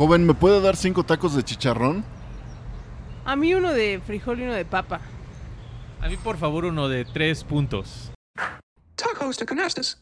Joven, ¿me puede dar cinco tacos de chicharrón? A mí uno de frijol y uno de papa. A mí, por favor, uno de tres puntos. Tacos de canastas.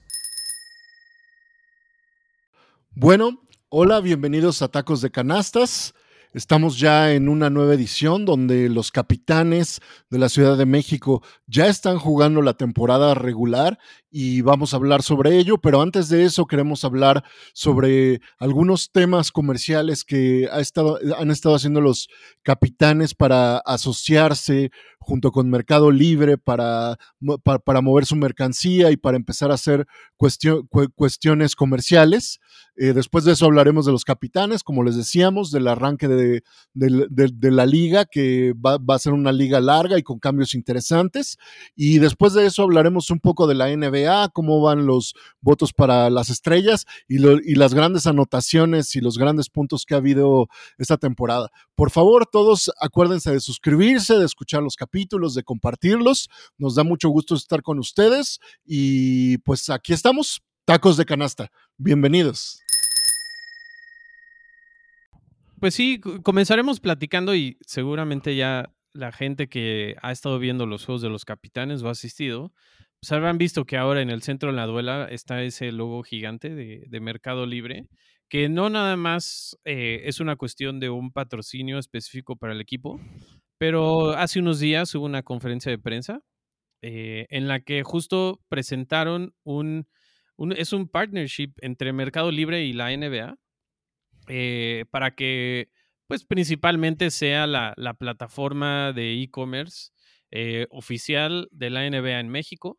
Bueno, hola, bienvenidos a Tacos de Canastas. Estamos ya en una nueva edición donde los capitanes de la Ciudad de México ya están jugando la temporada regular y vamos a hablar sobre ello, pero antes de eso queremos hablar sobre algunos temas comerciales que ha estado, han estado haciendo los capitanes para asociarse junto con Mercado Libre para, para, mover su mercancía y para empezar a hacer cuestión, cu cuestiones comerciales. Eh, después de eso hablaremos de los capitanes, como les decíamos, del arranque de, de, la liga, que va, a ser una liga larga y con cambios interesantes. Y después de eso hablaremos un poco de la NBA, cómo van los votos para las estrellas y, lo, y las grandes anotaciones y los grandes puntos que ha habido esta temporada. Por favor, todos acuérdense de suscribirse, de escuchar los capítulos, de compartirlos. Nos da mucho gusto estar con ustedes y pues aquí estamos, tacos de canasta. Bienvenidos. Pues sí, comenzaremos platicando y seguramente ya la gente que ha estado viendo los juegos de los capitanes o ha asistido, pues habrán visto que ahora en el centro de la duela está ese logo gigante de, de Mercado Libre, que no nada más eh, es una cuestión de un patrocinio específico para el equipo, pero hace unos días hubo una conferencia de prensa eh, en la que justo presentaron un, es un partnership entre Mercado Libre y la NBA eh, para que pues principalmente sea la, la plataforma de e-commerce oficial de la NBA en México.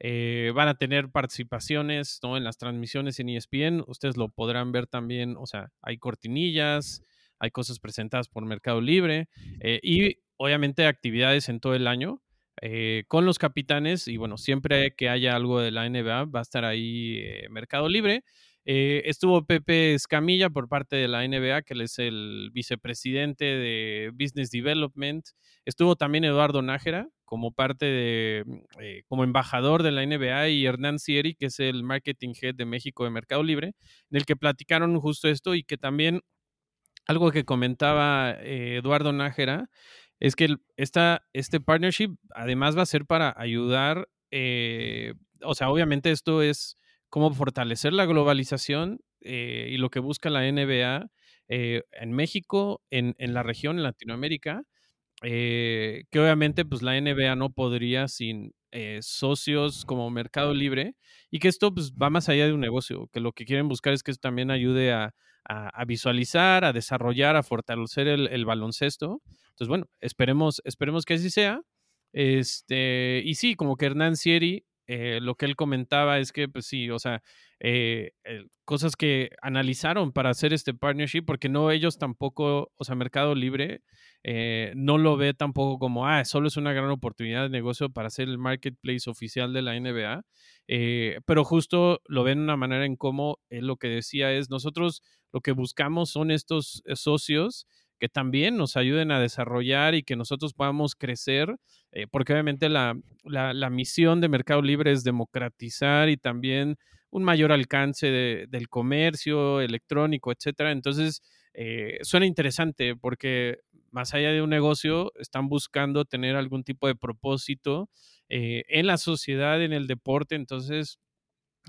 Eh, van a tener participaciones ¿no? en las transmisiones en ESPN. Ustedes lo podrán ver también. O sea, hay cortinillas, hay cosas presentadas por Mercado Libre eh, y obviamente actividades en todo el año. Eh, con los capitanes y bueno, siempre que haya algo de la NBA va a estar ahí Mercado Libre. Eh, estuvo Pepe Escamilla por parte de la NBA, que él es el vicepresidente de Business Development. Estuvo también Eduardo Nájera como parte de, eh, como embajador de la NBA y Hernán Sieri, que es el Marketing Head de México de Mercado Libre, en el que platicaron justo esto y que también algo que comentaba eh, Eduardo Nájera es que esta, este partnership además va a ser para ayudar, o sea, obviamente esto es cómo fortalecer la globalización eh, y lo que busca la NBA eh, en México, en, en, la región, en Latinoamérica, eh, que obviamente pues la NBA no podría sin eh, socios como Mercado Libre y que esto pues va más allá de un negocio, que lo que quieren buscar es que esto también ayude a, a, visualizar, a desarrollar, a fortalecer el, el, baloncesto. Entonces, bueno, esperemos, esperemos que así sea. Este, y sí, como que Hernán Sieri eh, lo que él comentaba es que, pues sí, o sea, eh, eh, cosas que analizaron para hacer este partnership, porque no ellos tampoco, o sea, Mercado Libre no lo ve tampoco como, ah, solo es una gran oportunidad de negocio para hacer el marketplace oficial de la NBA, pero justo lo ven de una manera en cómo él lo que decía es, nosotros lo que buscamos son estos socios que también nos ayuden a desarrollar y que nosotros podamos crecer, eh, porque obviamente la, la, misión de Mercado Libre es democratizar y también un mayor alcance de, del comercio electrónico, etcétera. Entonces, eh, suena interesante porque más allá de un negocio, están buscando tener algún tipo de propósito eh, en la sociedad, en el deporte. Entonces,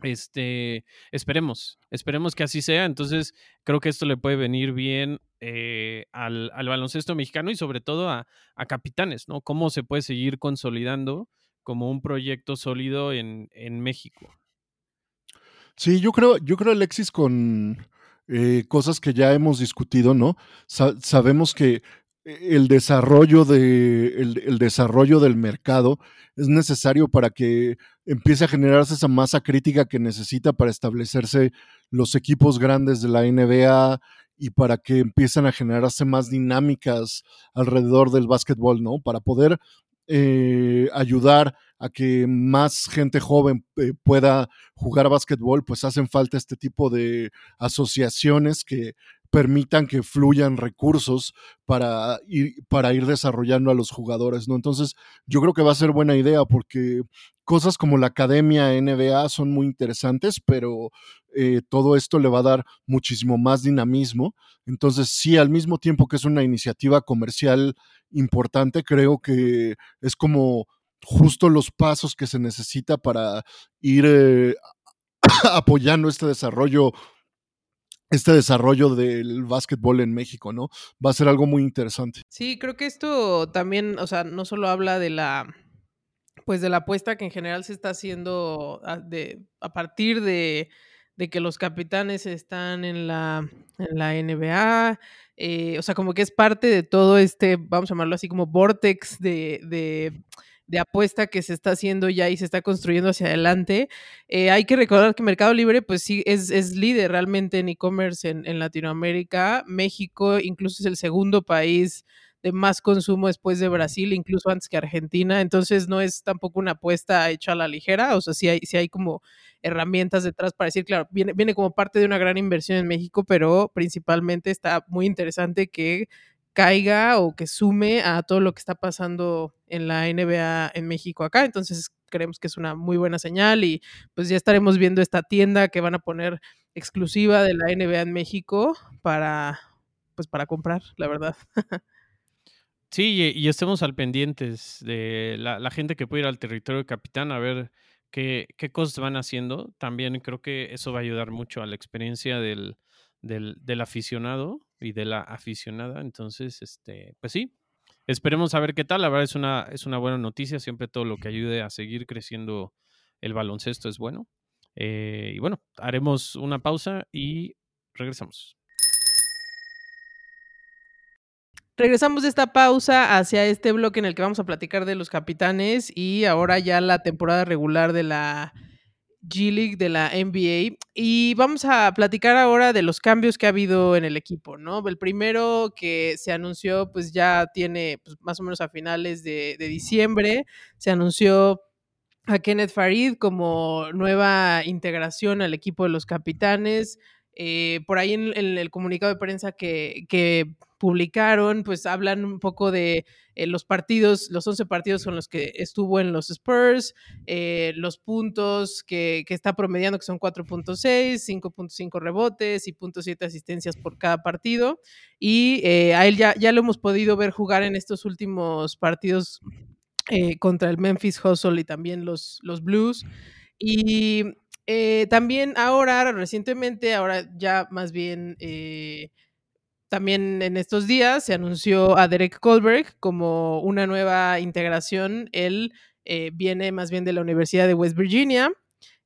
este, esperemos, esperemos que así sea. Entonces, creo que esto le puede venir bien eh, al, al, baloncesto mexicano y sobre todo a, a, capitanes, ¿no? Cómo se puede seguir consolidando como un proyecto sólido en, en México. Sí, yo creo, yo creo, Alexis, con eh, cosas que ya hemos discutido, ¿no? Sa sabemos que el desarrollo, de, el, desarrollo del mercado es necesario para que empiece a generarse esa masa crítica que necesita para establecerse los equipos grandes de la NBA y para que empiecen a generarse más dinámicas alrededor del básquetbol, ¿no? Para poder eh, ayudar a que más gente joven eh, pueda jugar básquetbol, pues hacen falta este tipo de asociaciones que permitan que fluyan recursos para ir, para ir desarrollando a los jugadores, ¿no? Entonces, yo creo que va a ser buena idea porque cosas como la academia NBA son muy interesantes, pero eh, todo esto le va a dar muchísimo más dinamismo. Entonces, sí, al mismo tiempo que es una iniciativa comercial importante, creo que es como justo los pasos que se necesita para ir eh, apoyando este desarrollo este desarrollo del básquetbol en México, ¿no? Va a ser algo muy interesante. Sí, creo que esto también, o sea, no solo habla de la, pues de la apuesta que en general se está haciendo a, de, a partir de, de, que los capitanes están en la, en la NBA, eh, o sea, como que es parte de todo este, vamos a llamarlo así como vortex de, de de apuesta que se está haciendo ya y se está construyendo hacia adelante. Eh, hay que recordar que Mercado Libre, pues sí, es, es líder realmente en e-commerce en, en, Latinoamérica. México incluso es el segundo país de más consumo después de Brasil, incluso antes que Argentina. Entonces no es tampoco una apuesta hecha a la ligera. O sea, sí hay, sí hay como herramientas detrás para decir, claro, viene, viene como parte de una gran inversión en México, pero principalmente está muy interesante que caiga o que sume a todo lo que está pasando en la NBA en México acá. Entonces creemos que es una muy buena señal y pues ya estaremos viendo esta tienda que van a poner exclusiva de la NBA en México para pues para comprar, la verdad. Sí, y, estemos al pendientes de la, gente que puede ir al territorio de Capitán a ver qué, qué cosas van haciendo. También creo que eso va a ayudar mucho a la experiencia del, del, aficionado y de la aficionada. Entonces, este, pues sí, esperemos a ver qué tal. La verdad es una, es una buena noticia. Siempre todo lo que ayude a seguir creciendo el baloncesto es bueno. Eh, y bueno, haremos una pausa y regresamos. Regresamos de esta pausa hacia este bloque en el que vamos a platicar de los capitanes y ahora ya la temporada regular de la G League de la NBA. Y vamos a platicar ahora de los cambios que ha habido en el equipo, ¿no? El primero que se anunció, pues ya tiene pues, más o menos a finales de, de diciembre, se anunció a Kenneth Farid como nueva integración al equipo de los capitanes. Eh, por ahí en, en, el comunicado de prensa que, que publicaron, pues hablan un poco de eh, los partidos, los 11 partidos con los que estuvo en los Spurs, eh, los puntos que, que, está promediando, que son 4.6, 5.5 rebotes y 0.7 asistencias por cada partido. Y eh, a él ya, ya lo hemos podido ver jugar en estos últimos partidos eh, contra el Memphis Hustle y también los, los Blues. Y eh, también ahora, recientemente, ahora ya más bien eh, también en estos días se anunció a Derek Kohlberg como una nueva integración. Él eh, viene más bien de la Universidad de West Virginia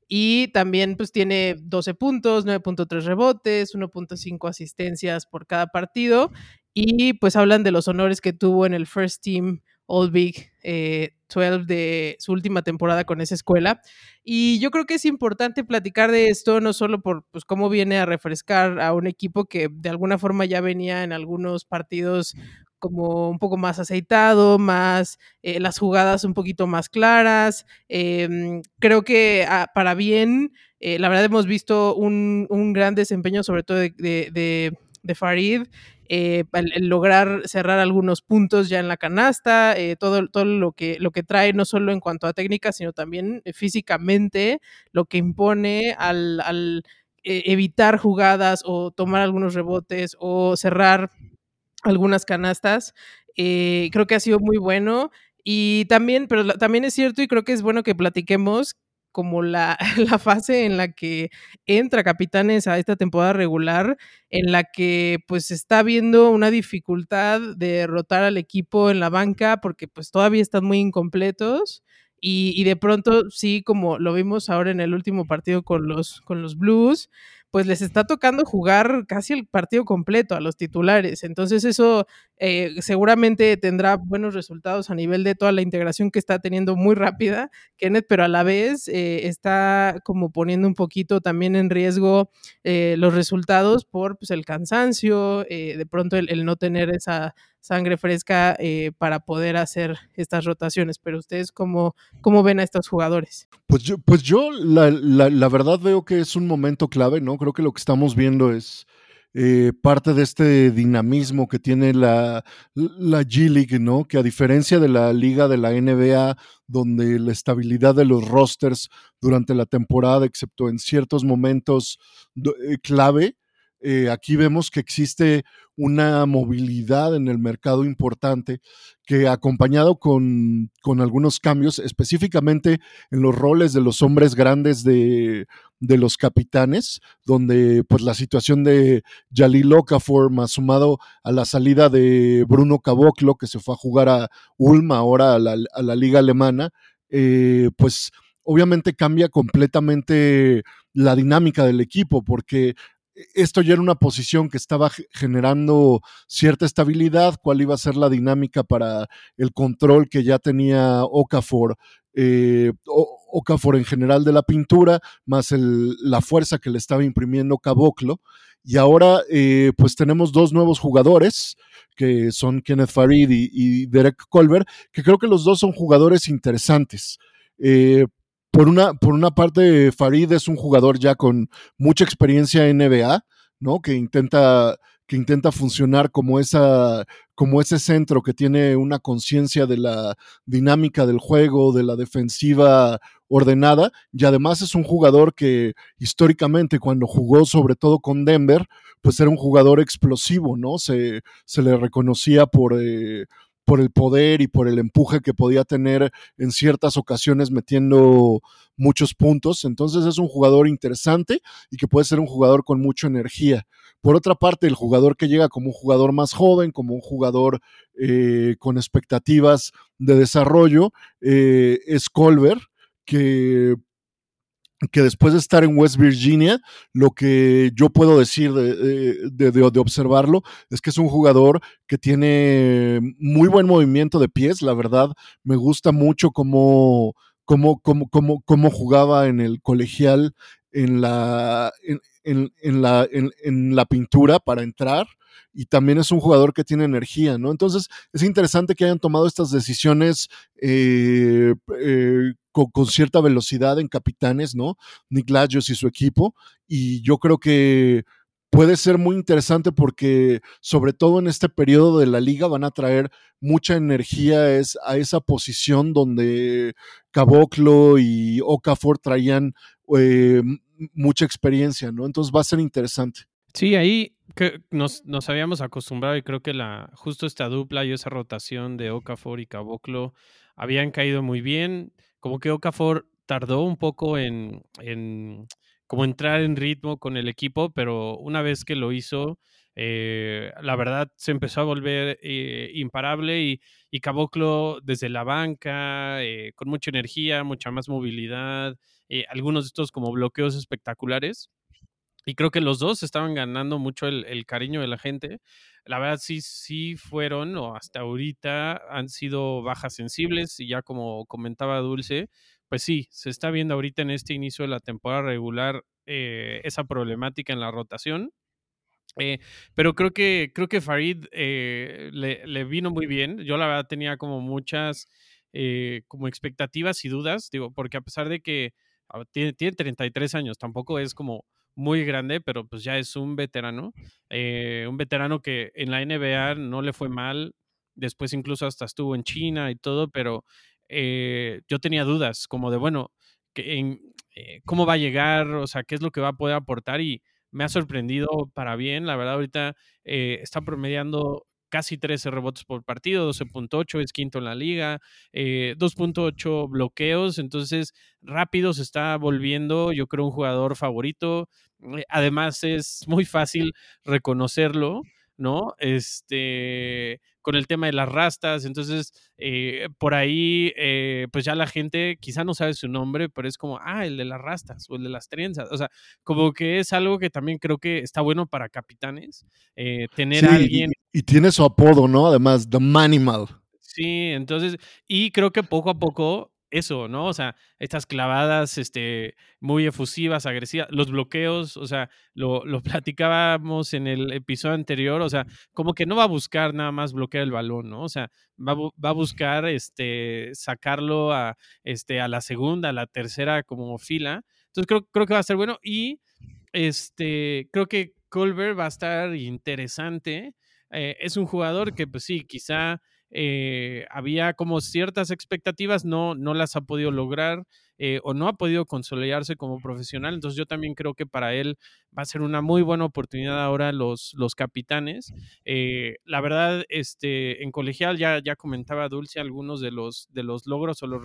y también pues tiene 12 puntos, 9.3 rebotes, 1.5 asistencias por cada partido y pues hablan de los honores que tuvo en el First Team All Big 12 de su última temporada con esa escuela. Y yo creo que es importante platicar de esto, no solo por pues, cómo viene a refrescar a un equipo que de alguna forma ya venía en algunos partidos como un poco más aceitado, más eh, las jugadas un poquito más claras. Eh, creo que ah, para bien, eh, la verdad hemos visto un, un, gran desempeño, sobre todo de, de Farid, eh, el, lograr cerrar algunos puntos ya en la canasta, eh, todo, todo lo, que, lo que trae, no solo en cuanto a técnica, sino también eh, físicamente, lo que impone al, al evitar jugadas o tomar algunos rebotes o cerrar algunas canastas. Creo que ha sido muy bueno. Y también, pero también es cierto y creo que es bueno que platiquemos como la, la, fase en la que entra Capitanes a esta temporada regular, en la que pues está viendo una dificultad de derrotar al equipo en la banca porque pues todavía están muy incompletos y, y de pronto sí, como lo vimos ahora en el último partido con los, con los Blues, pues les está tocando jugar casi el partido completo a los titulares. Entonces eso eh, seguramente tendrá buenos resultados a nivel de toda la integración que está teniendo muy rápida Kenneth, pero a la vez eh, está como poniendo un poquito también en riesgo eh, los resultados por pues, el cansancio, de pronto el, no tener esa sangre fresca eh, para poder hacer estas rotaciones. Pero ustedes, ¿cómo, cómo ven a estos jugadores? Pues yo, pues yo la, la, verdad veo que es un momento clave, ¿no? Creo que lo que estamos viendo es eh, parte de este dinamismo que tiene la, la G League, ¿no? Que a diferencia de la liga de la NBA, donde la estabilidad de los rosters durante la temporada, excepto en ciertos momentos eh, clave, eh, aquí vemos que existe una movilidad en el mercado importante que acompañado con, con algunos cambios, específicamente en los roles de los hombres grandes de, de los capitanes, donde pues la situación de Jalil Okafor, más sumado a la salida de Bruno Caboclo, que se fue a jugar a Ulm, ahora a la, a la liga alemana, eh, pues obviamente cambia completamente la dinámica del equipo, porque esto ya era una posición que estaba generando cierta estabilidad, cuál iba a ser la dinámica para el control que ya tenía Okafor, eh, Okafor en general de la pintura, más el, la fuerza que le estaba imprimiendo Caboclo. Y ahora eh, pues tenemos dos nuevos jugadores, que son Kenneth Farid y, y, Derek Colbert, que creo que los dos son jugadores interesantes. Eh, por una, por una parte, Farid es un jugador ya con mucha experiencia en NBA, ¿no? Que intenta, que intenta funcionar como, esa, como ese centro que tiene una conciencia de la dinámica del juego, de la defensiva ordenada, y además es un jugador que históricamente cuando jugó sobre todo con Denver, pues era un jugador explosivo, ¿no? Se, se le reconocía por... Eh, por el poder y por el empuje que podía tener en ciertas ocasiones metiendo muchos puntos. Entonces es un jugador interesante y que puede ser un jugador con mucha energía. Por otra parte, el jugador que llega como un jugador más joven, como un jugador eh, con expectativas de desarrollo, eh, es Colbert, que que después de estar en West Virginia, lo que yo puedo decir de, de, de, de, observarlo es que es un jugador que tiene muy buen movimiento de pies, la verdad, me gusta mucho cómo, cómo, cómo, cómo, cómo jugaba en el colegial, en la, en, en, en la, en, la pintura para entrar y también es un jugador que tiene energía, ¿no? Entonces es interesante que hayan tomado estas decisiones eh, eh, con, con, cierta velocidad en capitanes, ¿no? Nick Lajos y su equipo, y yo creo que puede ser muy interesante porque sobre todo en este periodo de la liga van a traer mucha energía es, a esa posición donde Caboclo y Okafor traían eh, mucha experiencia, ¿no? Entonces va a ser interesante. Sí, ahí nos, nos, habíamos acostumbrado y creo que la, justo esta dupla y esa rotación de Okafor y Caboclo habían caído muy bien. Como que Okafor tardó un poco en, en como entrar en ritmo con el equipo, pero una vez que lo hizo, eh, la verdad se empezó a volver eh, imparable y, y, Caboclo desde la banca, eh, con mucha energía, mucha más movilidad, algunos de estos como bloqueos espectaculares. Y creo que los dos estaban ganando mucho el, el, cariño de la gente. La verdad, sí, sí fueron, o hasta ahorita han sido bajas sensibles, y ya como comentaba Dulce, pues sí, se está viendo ahorita en este inicio de la temporada regular esa problemática en la rotación. Eh, pero creo que, creo que Farid eh, le, vino muy bien. Yo la verdad tenía como muchas como expectativas y dudas, digo, porque a pesar de que tiene, tiene 33 años, tampoco es como muy grande, pero pues ya es un veterano. Eh, un veterano que en la NBA no le fue mal, después incluso hasta estuvo en China y todo, pero eh, yo tenía dudas como de, bueno, eh, ¿cómo va a llegar? O sea, ¿qué es lo que va a poder aportar? Y me ha sorprendido para bien, la verdad ahorita está promediando casi 13 rebotes por partido, 12.8, es quinto en la liga, eh, 2.8 bloqueos, entonces rápido se está volviendo, yo creo, un jugador favorito. Eh, además es muy fácil reconocerlo, ¿no? Este, con el tema de las rastas, entonces eh, por ahí, eh, pues ya la gente quizá no sabe su nombre, pero es como, ah, el de las rastas o el de las trenzas, o sea, como que es algo que también creo que está bueno para capitanes, eh, tener sí, a alguien... Y, y, tiene su apodo, ¿no? Además, The Manimal. Sí, entonces, y creo que poco a poco eso, ¿no? O sea, estas clavadas este, muy efusivas, agresivas, los bloqueos, o sea, lo, lo, platicábamos en el episodio anterior, o sea, como que no va a buscar nada más bloquear el balón, ¿no? O sea, va, va a buscar este, sacarlo a, este, a la segunda, a la tercera como fila. Entonces creo, creo que va a ser bueno y este, creo que Culver va a estar interesante. Eh, es un jugador que, pues sí, quizá eh, había como ciertas expectativas, no, no las ha podido lograr eh, o no ha podido consolidarse como profesional. Entonces yo también creo que para él va a ser una muy buena oportunidad ahora los, los capitanes. Eh, la verdad, este, en colegial ya, ya comentaba Dulce algunos de los, de los logros o los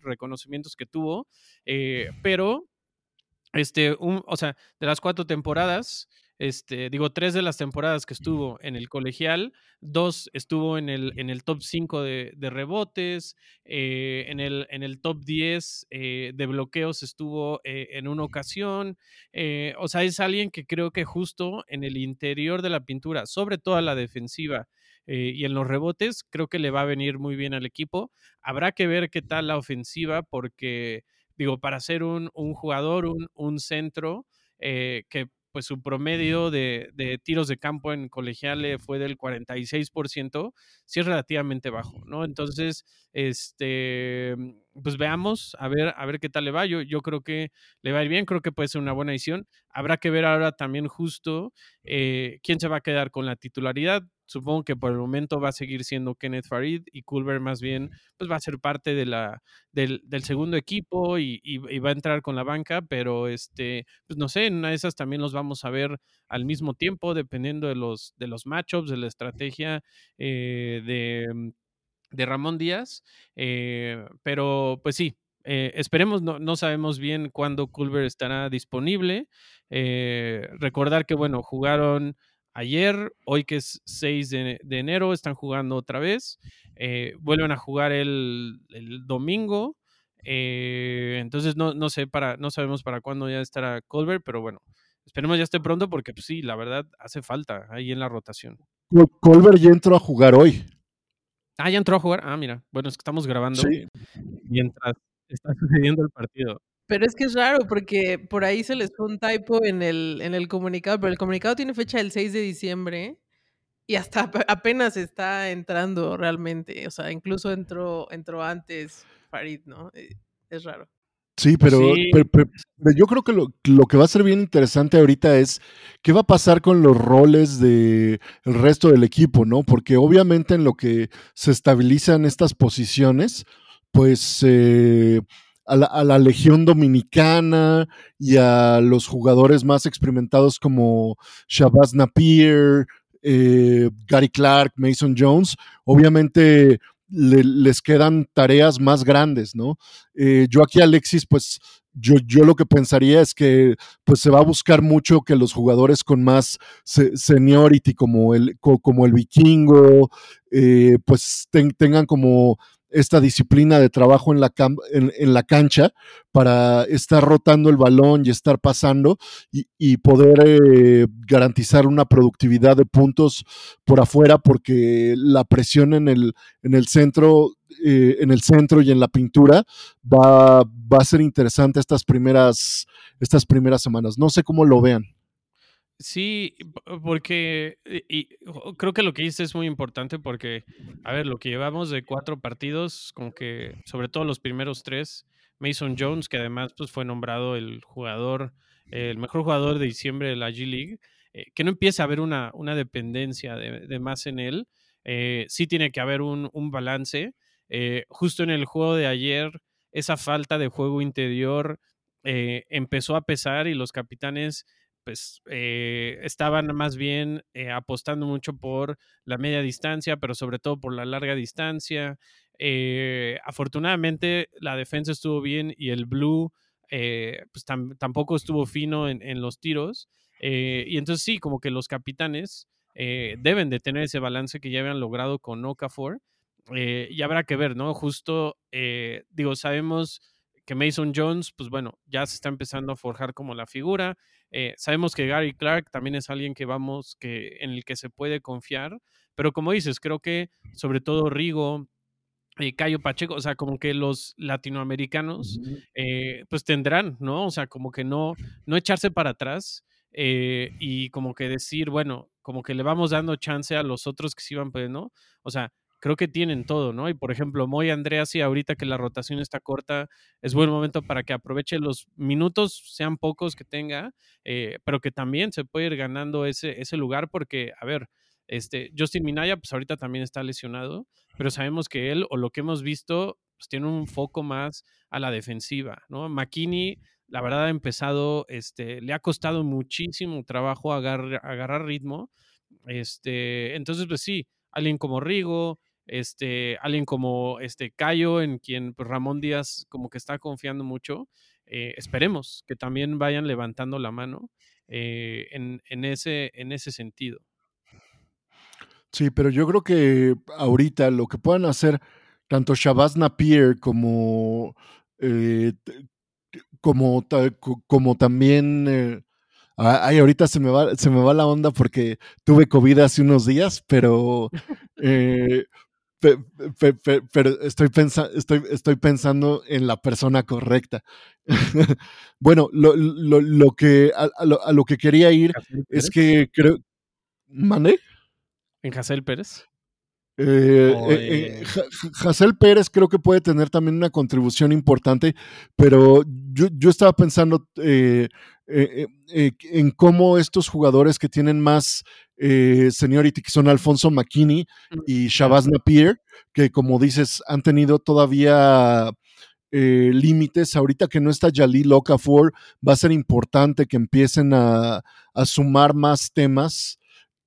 reconocimientos que tuvo, pero este, un, o sea, de las cuatro temporadas, este, digo, tres de las temporadas que estuvo en el colegial, dos estuvo en el, en el top 5 de, rebotes, eh, en, el, en el top 10 eh, de bloqueos estuvo eh, en una ocasión. o sea, es alguien que creo que justo en el interior de la pintura, sobre todo a la defensiva, y en los rebotes, creo que le va a venir muy bien al equipo. Habrá que ver qué tal la ofensiva, porque, digo, para ser un, jugador, un, un centro, que pues su promedio de, tiros de campo en colegial fue del 46%, sí es relativamente bajo, ¿no? Entonces, este, pues veamos, a ver, a ver qué tal le va. Yo, yo creo que le va a ir bien, creo que puede ser una buena edición. Habrá que ver ahora también justo eh, quién se va a quedar con la titularidad. Supongo que por el momento va a seguir siendo Kenneth Farid y Culver más bien pues va a ser parte de la, del, segundo equipo y, va a entrar con la banca, pero este, pues no sé, en una de esas también los vamos a ver al mismo tiempo, dependiendo de los, de los matchups, de la estrategia eh, de, de, Ramón Díaz. Eh, pero pues sí, eh, esperemos, no, no, sabemos bien cuándo Culver estará disponible. recordar que, bueno, jugaron ayer, hoy que es 6 de, enero, están jugando otra vez. Eh, vuelven a jugar el, domingo. Eh, entonces no, no, sé para, no sabemos para cuándo ya estará Colbert, pero bueno, esperemos ya esté pronto porque pues, sí, la verdad hace falta ahí en la rotación. Colbert ya entró a jugar hoy. Ah, ya entró a jugar. Ah, mira, bueno, es que estamos grabando mientras está sucediendo el partido. Pero es que es raro porque por ahí se les fue un typo en el, en el comunicado, pero el comunicado tiene fecha del 6 de diciembre y hasta apenas está entrando realmente. O sea, incluso entró, entró antes Farid, ¿no? Eh, es raro. Sí, pues pero, yo creo que lo, lo, que va a ser bien interesante ahorita es qué va a pasar con los roles del el resto del equipo, ¿no? Porque obviamente en lo que se estabilizan estas posiciones, pues eh, a la, Legión Dominicana y a los jugadores más experimentados como Shabazz Napier, eh, Gary Clark, Mason Jones, obviamente les quedan tareas más grandes, ¿no? Eh, yo aquí, Alexis, pues yo, yo, lo que pensaría es que pues se va a buscar mucho que los jugadores con más seniority como el, como el vikingo, eh, pues tengan como esta disciplina de trabajo en la, en, la cancha para estar rotando el balón y estar pasando y, poder eh, garantizar una productividad de puntos por afuera porque la presión en el, en el centro eh, en el centro y en la pintura va, va a ser interesante estas primeras, estas primeras semanas. No sé cómo lo vean. Sí, porque y, creo que lo que dices es muy importante porque, a ver, lo que llevamos de cuatro partidos, como que sobre todo los primeros tres, Mason Jones, que además pues, fue nombrado el jugador, el mejor jugador de diciembre de la G League, eh, que no empiece a haber una, una dependencia de, más en él, eh, sí tiene que haber un, balance. Eh, justo en el juego de ayer, esa falta de juego interior empezó a pesar y los capitanes pues eh, estaban más bien eh, apostando mucho por la media distancia, pero sobre todo por la larga distancia. Eh, afortunadamente la defensa estuvo bien y el blue pues tampoco estuvo fino en, los tiros. y entonces sí, como que los capitanes deben de tener ese balance que ya habían logrado con Okafor. y habrá que ver, ¿no? Justo, digo, sabemos que Mason Jones, pues bueno, ya se está empezando a forjar como la figura. Eh, sabemos que Gary Clark también es alguien que vamos, que, en el que se puede confiar, pero como dices, creo que sobre todo Rigo, y Cayo Pacheco, o sea, como que los latinoamericanos, eh, pues tendrán, ¿no? O sea, como que no, no echarse para atrás eh, y como que decir, bueno, como que le vamos dando chance a los otros que sí van, pues, ¿no? O sea, creo que tienen todo, ¿no? Y por ejemplo, Moy Andreas, y ahorita que la rotación está corta, es buen momento para que aproveche los minutos, sean pocos que tenga, eh, pero que también se puede ir ganando ese, ese lugar porque, a ver, este, Justin Minaya, pues ahorita también está lesionado, pero sabemos que él, o lo que hemos visto, pues tiene un foco más a la defensiva, ¿no? McKinney, la verdad, ha empezado, este, le ha costado muchísimo trabajo agarrar, agarrar ritmo. Este, entonces, pues sí, alguien como Rigo, este, alguien como este Cayo, en quien pues, Ramón Díaz como que está confiando mucho. Eh, esperemos que también vayan levantando la mano eh, en, en, ese, en ese sentido. Sí, pero yo creo que ahorita lo que puedan hacer tanto Shabazz Napier como, eh, como, como también... Eh, ay, ahorita se me, va, se me va la onda porque tuve COVID hace unos días, pero, eh, pero estoy, pensa, estoy, estoy pensando en la persona correcta. bueno, lo, lo, lo que, a, lo, a, lo, que quería ir es que creo... ¿Mande? ¿En Hassel Pérez? Eh, eh, eh Pérez creo que puede tener también una contribución importante, pero yo, yo estaba pensando eh, en cómo estos jugadores que tienen más seniority, que son Alfonso McKinney y Shabazz Napier, que como dices, han tenido todavía límites. Ahorita que no está Jalil Okafor, va a ser importante que empiecen a, a sumar más temas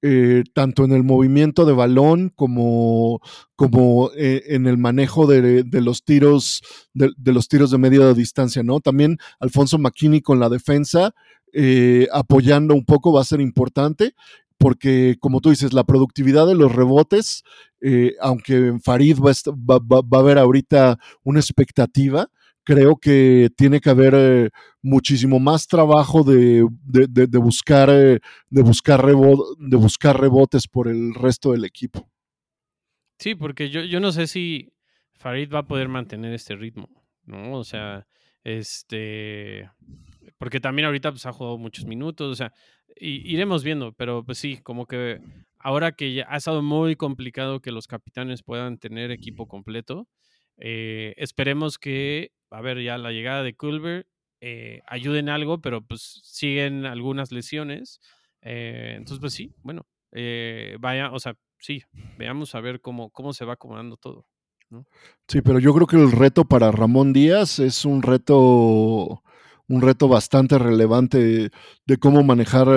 eh, tanto en el movimiento de balón como, como eh, en el manejo de, los tiros de, los tiros de media distancia, ¿no? También Alfonso McKinney con la defensa, eh, apoyando un poco va a ser importante porque, como tú dices, la productividad de los rebotes, aunque en Farid va, va, va, a haber ahorita una expectativa, creo que tiene que haber eh, muchísimo más trabajo de, de, buscar, eh, de, buscar de buscar rebotes por el resto del equipo. Sí, porque yo, yo no sé si Farid va a poder mantener este ritmo, ¿no? O sea, este, porque también ahorita pues, ha jugado muchos minutos, o sea, y, iremos viendo, pero pues sí, como que ahora que ya ha estado muy complicado que los capitanes puedan tener equipo completo, eh, esperemos que a ver, ya la llegada de Culver eh, ayuda en algo, pero pues siguen algunas lesiones. Eh, entonces, pues sí, bueno, eh, vaya, o sea, sí, veamos a ver cómo, cómo se va acomodando todo. Sí, pero yo creo que el reto para Ramón Díaz es un reto un reto bastante relevante de cómo manejar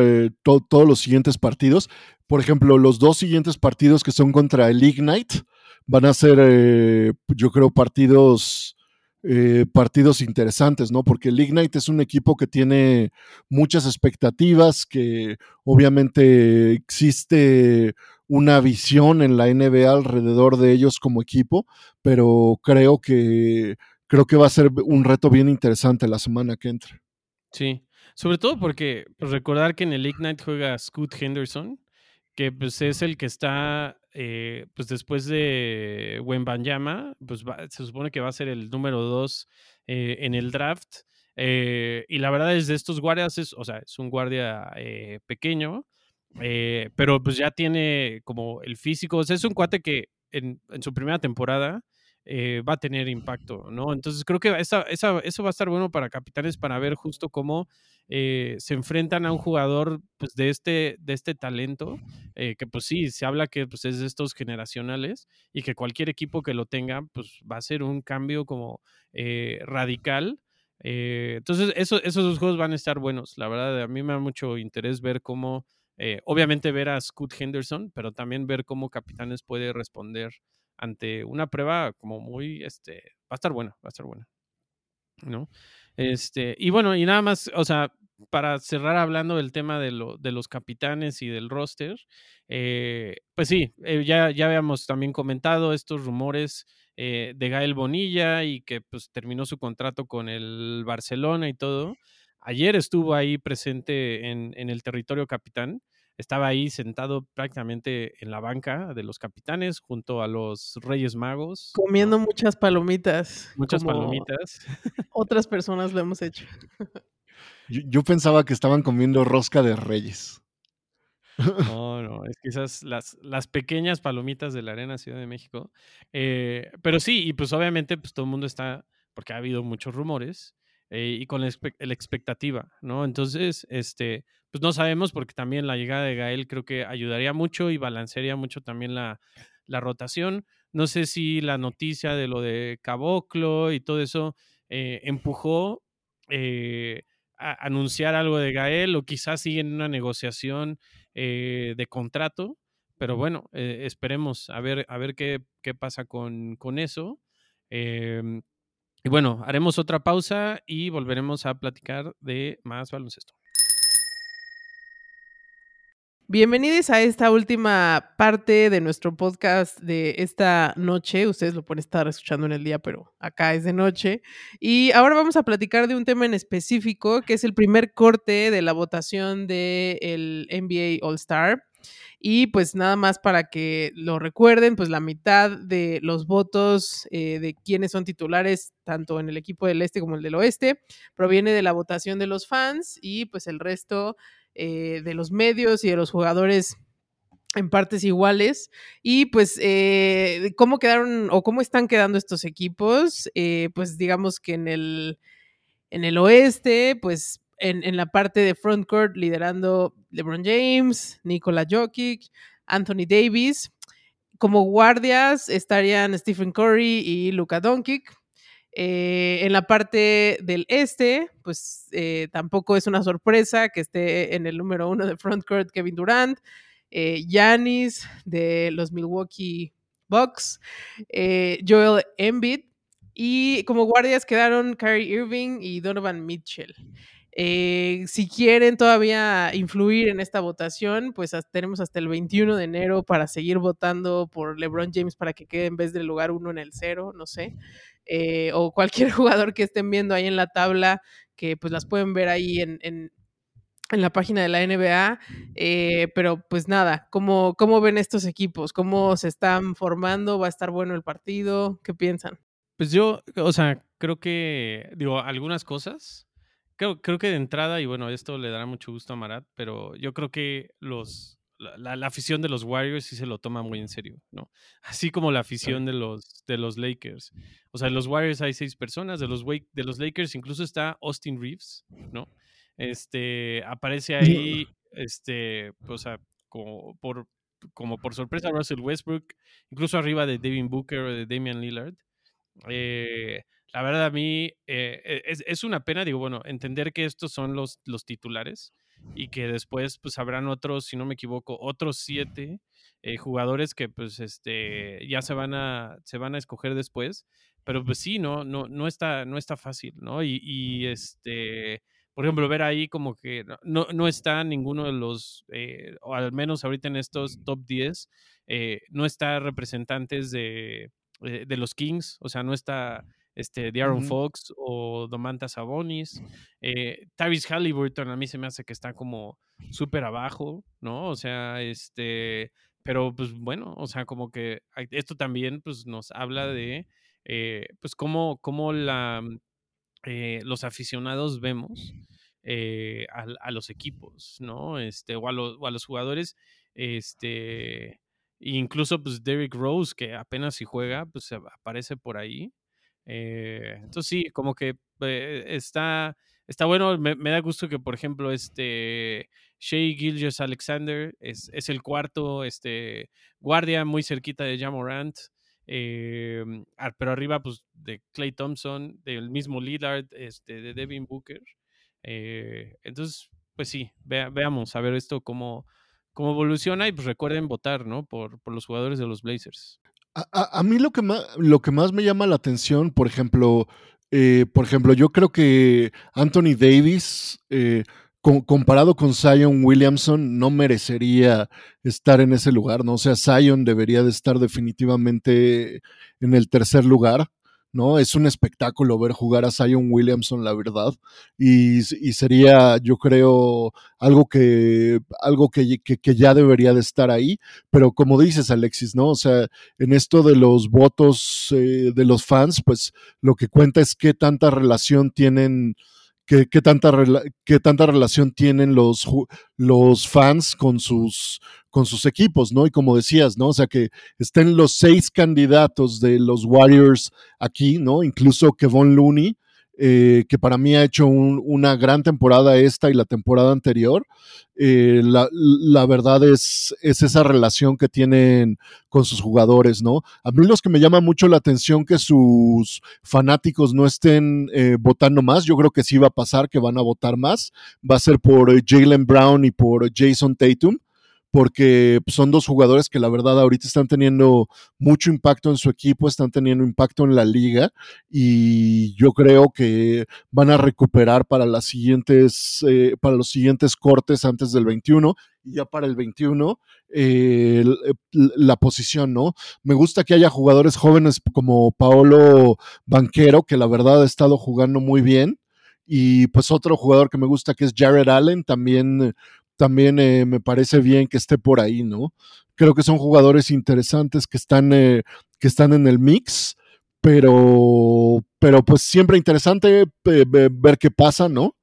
to todos los siguientes partidos. Por ejemplo, los dos siguientes partidos que son contra el Ignite van a ser, eh, yo creo, partidos eh, partidos interesantes, ¿no? Porque el Ignite es un equipo que tiene muchas expectativas, que obviamente existe una visión en la NBA alrededor de ellos como equipo, pero creo que creo que va a ser un reto bien interesante la semana que entre. Sí, sobre todo porque recordar que en el Ignite juega Scoot Henderson, que pues es el que está eh, pues después de Wembanyama, pues se supone que va a ser el número dos eh, en el draft. Eh, y la verdad es de estos guardias, es, o sea, es un guardia pequeño, pero pues ya tiene como el físico, o es un cuate que en su primera temporada eh, va a tener impacto, ¿no? Entonces creo que esa, esa, eso va a estar bueno para Capitanes para ver justo cómo eh, se enfrentan a un jugador pues, de, este, de este talento, eh, que pues sí, se habla que pues, es de estos generacionales y que cualquier equipo que lo tenga pues va a ser un cambio como radical. entonces eso, esos dos juegos van a estar buenos, la verdad a mí me da mucho interés ver cómo... obviamente ver a Scoot Henderson, pero también ver cómo Capitanes puede responder ante una prueba como muy, este, va a estar buena, va a estar buena, ¿no? Este, y bueno, y nada más, o sea, para cerrar hablando del tema de, lo, de los capitanes y del roster, eh, pues sí, eh, ya, ya habíamos también comentado estos rumores eh, de Gael Bonilla y que pues terminó su contrato con el Barcelona y todo. Ayer estuvo ahí presente en, en el territorio capitán estaba ahí sentado prácticamente en la banca de los capitanes junto a los Reyes Magos. Comiendo muchas palomitas. Muchas palomitas. Otras personas lo hemos hecho. Yo, yo, pensaba que estaban comiendo rosca de Reyes. No, no, es quizás las, las pequeñas palomitas de la Arena Ciudad de México. Eh, pero sí, y pues obviamente pues todo el mundo está, porque ha habido muchos rumores, eh, y con la, la, expectativa, ¿no? Entonces, este, pues no sabemos porque también la llegada de Gael creo que ayudaría mucho y balancearía mucho también la, la rotación. No sé si la noticia de lo de Caboclo y todo eso eh, empujó eh, a anunciar algo de Gael o quizás siguen una negociación de contrato. Pero bueno, esperemos a ver, a ver qué, qué pasa con, con eso. Y bueno, haremos otra pausa y volveremos a platicar de más baloncesto. Bienvenidos a esta última parte de nuestro podcast de esta noche. Ustedes lo pueden estar escuchando en el día, pero acá es de noche. Y ahora vamos a platicar de un tema en específico, que es el primer corte de la votación del NBA All Star. Y pues nada más para que lo recuerden, pues la mitad de los votos eh, de quienes son titulares, tanto en el equipo del este como el del oeste, proviene de la votación de los fans y pues el resto eh, de los medios y de los jugadores en partes iguales. Y pues, eh, ¿cómo quedaron o cómo están quedando estos equipos? Pues digamos que en el, en el oeste, pues en, la parte de frontcourt liderando LeBron James, Nikola Jokic, Anthony Davis. Como guardias estarían Stephen Curry y Luka Doncic. Eh, en la parte del este, pues eh, tampoco es una sorpresa que esté en el número uno de frontcourt Kevin Durant, Yanis eh, de los Milwaukee Bucks, Joel Embiid y como guardias quedaron Kyrie Irving y Donovan Mitchell. Eh, si quieren todavía influir en esta votación, pues tenemos hasta el 21 de enero para seguir votando por LeBron James para que quede en vez del lugar uno en el cero, no sé. Eh, o cualquier jugador que estén viendo ahí en la tabla, que pues las pueden ver ahí en, en, en la página de la NBA. Eh, pero pues nada, ¿cómo, ¿cómo ven estos equipos? ¿Cómo se están formando? ¿Va a estar bueno el partido? ¿Qué piensan? Pues yo, o sea, creo que, digo, algunas cosas Creo, creo, que de entrada, y bueno, esto le dará mucho gusto a Marat, pero yo creo que los, la, la, afición de los Warriors sí se lo toma muy en serio, ¿no? Así como la afición de los, de los Lakers. O sea, en los Warriors hay seis personas, de los, de los Lakers incluso está Austin Reeves, ¿no? Este, aparece ahí, este, o sea, como por, como por sorpresa Russell Westbrook, incluso arriba de Devin Booker o de Damian Lillard. Eh, la verdad a mí eh, es, es, una pena, digo, bueno, entender que estos son los, los titulares y que después pues habrán otros, si no me equivoco, otros siete eh, jugadores que pues este ya se van a se van a escoger después, pero pues sí, no no no está no está fácil, ¿no? Y, y este por ejemplo, ver ahí como que no, no está ninguno de los, eh, o al menos ahorita en estos top 10, eh, no está representantes de, de los Kings, o sea, no está este, de Aaron uh -huh. Fox o Domantas Sabonis. Eh, Tyrese Halliburton a mí se me hace que está como súper abajo, ¿no? O sea, este, pero pues bueno, o sea, como que esto también pues nos habla de, eh, pues cómo, cómo la, eh, los aficionados vemos eh, a, a, los equipos, ¿no? Este, o a, lo, o a los jugadores, este, incluso pues Derrick Rose, que apenas si juega, pues aparece por ahí. Eh, entonces sí, como que eh, está, está bueno, me, da gusto que por ejemplo este Shea Gilgis Alexander es, es, el cuarto este, guardia muy cerquita de Jamorant, eh, pero arriba pues de Clay Thompson, del mismo Lillard, este, de Devin Booker. Entonces, pues sí, ve, veamos a ver esto cómo, cómo evoluciona y pues recuerden votar, ¿no? Por, por los jugadores de los Blazers. A, a, mí lo que, más, lo que más me llama la atención, por ejemplo, eh, por ejemplo, yo creo que Anthony Davis, eh, comparado con Zion Williamson, no merecería estar en ese lugar, ¿no? O sea, Zion debería de estar definitivamente en el tercer lugar. ¿No? Es un espectáculo ver jugar a Zion Williamson, la verdad. Y, sería, yo creo, algo que, algo que, que, ya debería de estar ahí. Pero como dices, Alexis, ¿no? O sea, en esto de los votos eh, de los fans, pues lo que cuenta es qué tanta relación tienen qué, qué tanta, qué tanta relación tienen los, los fans con sus, con sus equipos, ¿no? Y como decías, ¿no? O sea, que estén los seis candidatos de los Warriors aquí, ¿no? Incluso Kevon Looney, eh, que para mí ha hecho un- una gran temporada esta y la temporada anterior. Eh, la, verdad es, es esa relación que tienen con sus jugadores, ¿no? A mí los que me llama mucho la atención que sus fanáticos no estén eh, votando más, yo creo que sí va a pasar, que van a votar más, va a ser por Jalen Brown y por Jason Tatum, porque son dos jugadores que la verdad ahorita están teniendo mucho impacto en su equipo, están teniendo impacto en la liga y yo creo que van a recuperar para las siguientes, eh, para los siguientes cortes antes del 21 y ya para el 21 eh, l- la posición, ¿no? Me gusta que haya jugadores jóvenes como Paolo Banquero, que la verdad ha estado jugando muy bien. Y pues otro jugador que me gusta que es Jared Allen, también, también eh, me parece bien que esté por ahí, ¿no? Creo que son jugadores interesantes que están, eh, que están en el mix, pero, pero pues siempre interesante eh, ve- ver qué pasa, ¿no?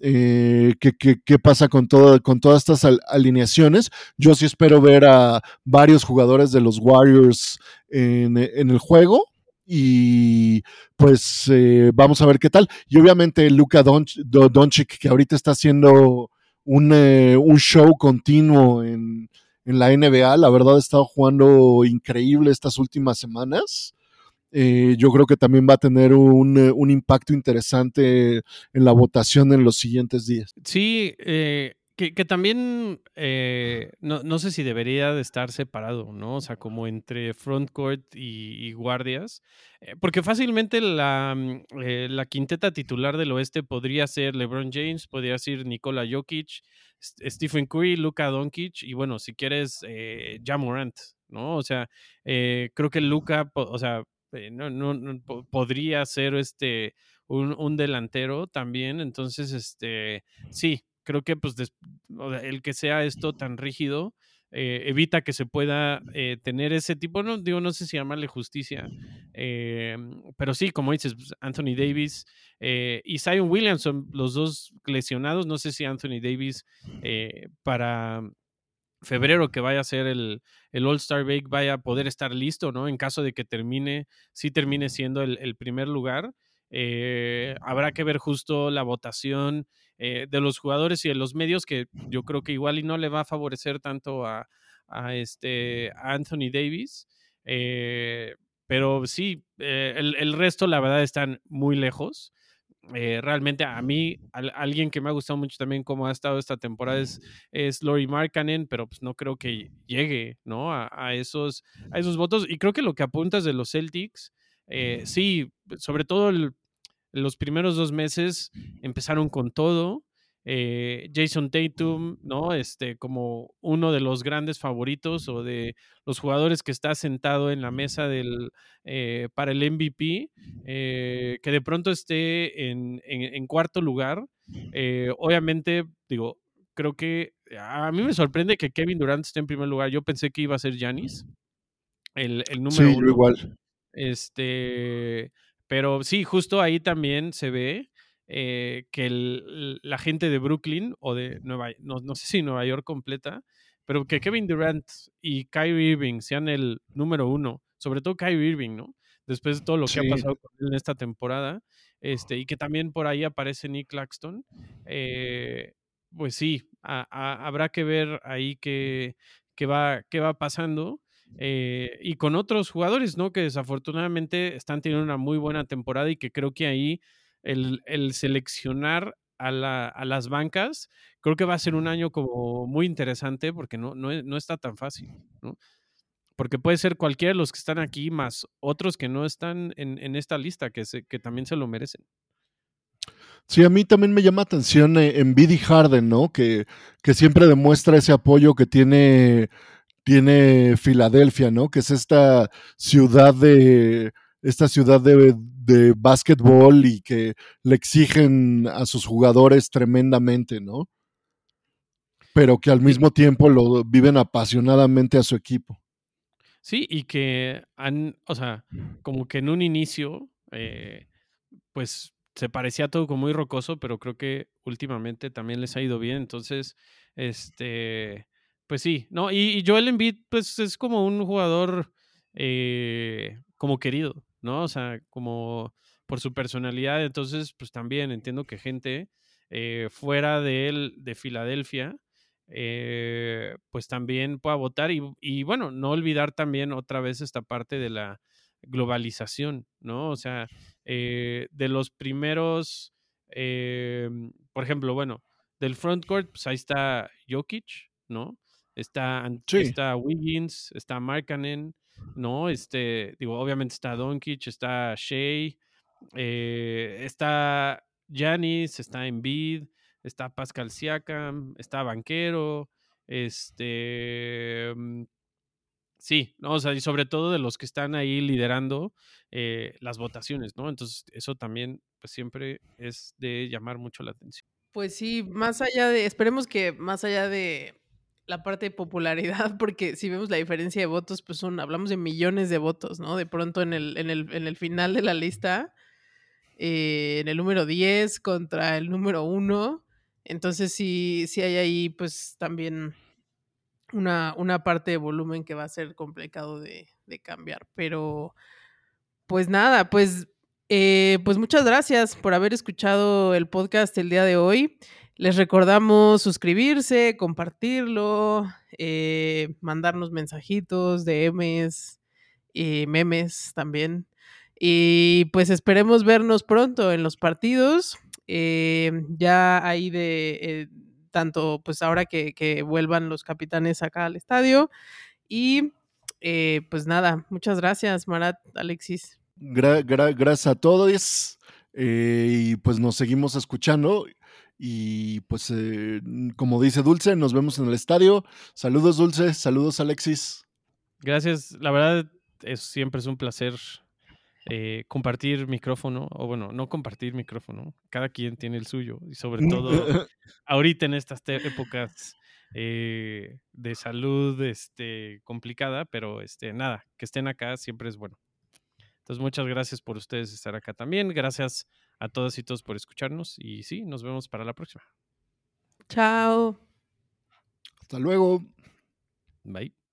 Eh, qué, qué- qué pasa con, todo, con todas estas al- alineaciones. Yo sí espero ver a varios jugadores de los Warriors en, en el juego y pues eh, vamos a ver qué tal. Y obviamente Luka Doncic, que ahorita está haciendo un, eh, un show continuo en, en la NBA, la verdad ha estado jugando increíble estas últimas semanas. Eh, yo creo que también va a tener un, eh, un impacto interesante en la votación en los siguientes días. Sí, eh, que, también eh, no, no sé si debería de estar separado, ¿no? O sea, como entre frontcourt y, guardias, eh, porque fácilmente la, mm, eh, la quinteta titular del oeste podría ser LeBron James, podría ser Nikola Jokic, Stephen Curry, Luka Doncic y bueno, si quieres, eh, Ja Morant, ¿no? O sea, creo que Luka, o sea, no, no, no, po- podría ser este un, un delantero también, entonces, este, sí, creo que pues des- o sea, el que sea esto tan rígido eh, evita que se pueda eh, tener ese tipo, no digo, no sé si llamarle justicia, eh, pero sí, como dices, pues, Anthony Davis y Zion Williamson, los dos lesionados, no sé si Anthony Davis para febrero que vaya a ser el, el All-Star Break vaya a poder estar listo, ¿no? En caso de que termine, sí termine siendo el, el primer lugar. Habrá que ver justo la votación eh, de los jugadores y de los medios, que yo creo que igual y no le va a favorecer tanto a, este, Anthony Davis. Eh, pero sí, eh, el, resto, la verdad, están muy lejos. Realmente a mí, al- alguien que me ha gustado mucho también como ha estado esta temporada es, es Lori Markkanen, pero pues no creo que llegue, ¿no? A, esos, a esos votos. Y creo que lo que apuntas de los Celtics, sí, sobre todo el- los primeros dos meses empezaron con todo. eh, Jason Tatum, ¿no? Este, como uno de los grandes favoritos o de los jugadores que está sentado en la mesa del, eh, para el MVP, eh, que de pronto esté en, en- en cuarto lugar. Obviamente, digo, creo que a mí me sorprende que Kevin Durant esté en primer lugar. Yo pensé que iba a ser Giannis, el, el número Sí, uno. igual. Este, pero sí, justo ahí también se ve eh, que el- la gente de Brooklyn o de Nueva, no, no sé si Nueva York completa, pero que Kevin Durant y Kyrie Irving sean el número uno, sobre todo Kyrie Irving, ¿no? Después de todo lo que Sí. ha pasado con él en esta temporada, este, y que también por ahí aparece Nick Claxton, eh, pues sí, a- a- habrá que ver ahí qué, qué va, qué va pasando. Eh, y con otros jugadores, ¿no? Que desafortunadamente están teniendo una muy buena temporada y que creo que ahí el, el seleccionar a, la- a las bancas, creo que va a ser un año como muy interesante porque no, no, es- no está tan fácil, ¿no? Porque puede ser cualquiera de los que están aquí más otros que no están en, en esta lista, que, se, que también se lo merecen. Sí, a mí también me llama atención eh, en Biddy Harden, ¿no? Que, que siempre demuestra ese apoyo que tiene, tiene Filadelfia, ¿no? Que es esta ciudad de esta ciudad de, de básquetbol y que le exigen a sus jugadores tremendamente, ¿no? Pero que al mismo tiempo lo viven apasionadamente a su equipo. Sí, y que han, o sea, como que en un inicio, eh, pues se parecía todo como muy rocoso, pero creo que últimamente también les ha ido bien. Entonces, este, pues sí, ¿no? Y, y Joel Embiid, pues es como un jugador eh, como querido, ¿no? O sea, como por su personalidad. Entonces, pues también entiendo que gente eh, fuera de él, de Filadelfia, eh, pues también pueda votar. Y, y bueno, no olvidar también otra vez esta parte de la globalización, ¿no? O sea, eh, de los primeros, eh, por ejemplo, bueno, del frontcourt, pues ahí está Jokic, ¿no? Está, Sí. está Wiggins, está Markkanen, ¿no? Este, digo, obviamente está Doncic, está Shea, eh, está Giannis, está Embiid, está Pascal Siakam, está Banquero, este, mm, sí, ¿no? O sea, y sobre todo de los que están ahí liderando eh, las votaciones, ¿no? Entonces, eso también, pues siempre es de llamar mucho la atención. Pues sí, más allá de, esperemos que más allá de la parte de popularidad, porque si vemos la diferencia de votos, pues son, hablamos de millones de votos, ¿no? De pronto en el, en el, en el final de la lista, eh, en el número 10 contra el número 1, entonces sí, sí hay ahí pues también una, una parte de volumen que va a ser complicado de, de cambiar, pero pues nada, pues, eh, pues muchas gracias por haber escuchado el podcast el día de hoy. Les recordamos suscribirse, compartirlo, eh, mandarnos mensajitos, DMs, y memes también. Y pues esperemos vernos pronto en los partidos. eh, ya ahí de eh, tanto, pues ahora que, vuelvan los capitanes acá al estadio. Y eh, pues nada, muchas gracias, Marat, Alexis. Gra- gra- gracias a todos. y pues nos seguimos escuchando. Y pues, eh, como dice Dulce, nos vemos en el estadio. Saludos, Dulce. Saludos, Alexis. Gracias, la verdad, es, siempre es un placer eh, compartir micrófono, o bueno, no compartir micrófono, cada quien tiene el suyo, y sobre todo ahorita en estas épocas eh, de salud este, complicada, pero este, nada, que estén acá siempre es bueno. Entonces, muchas gracias por ustedes estar acá también. Gracias a todas y todos por escucharnos. Y sí, nos vemos para la próxima. Chao. Hasta luego. Bye.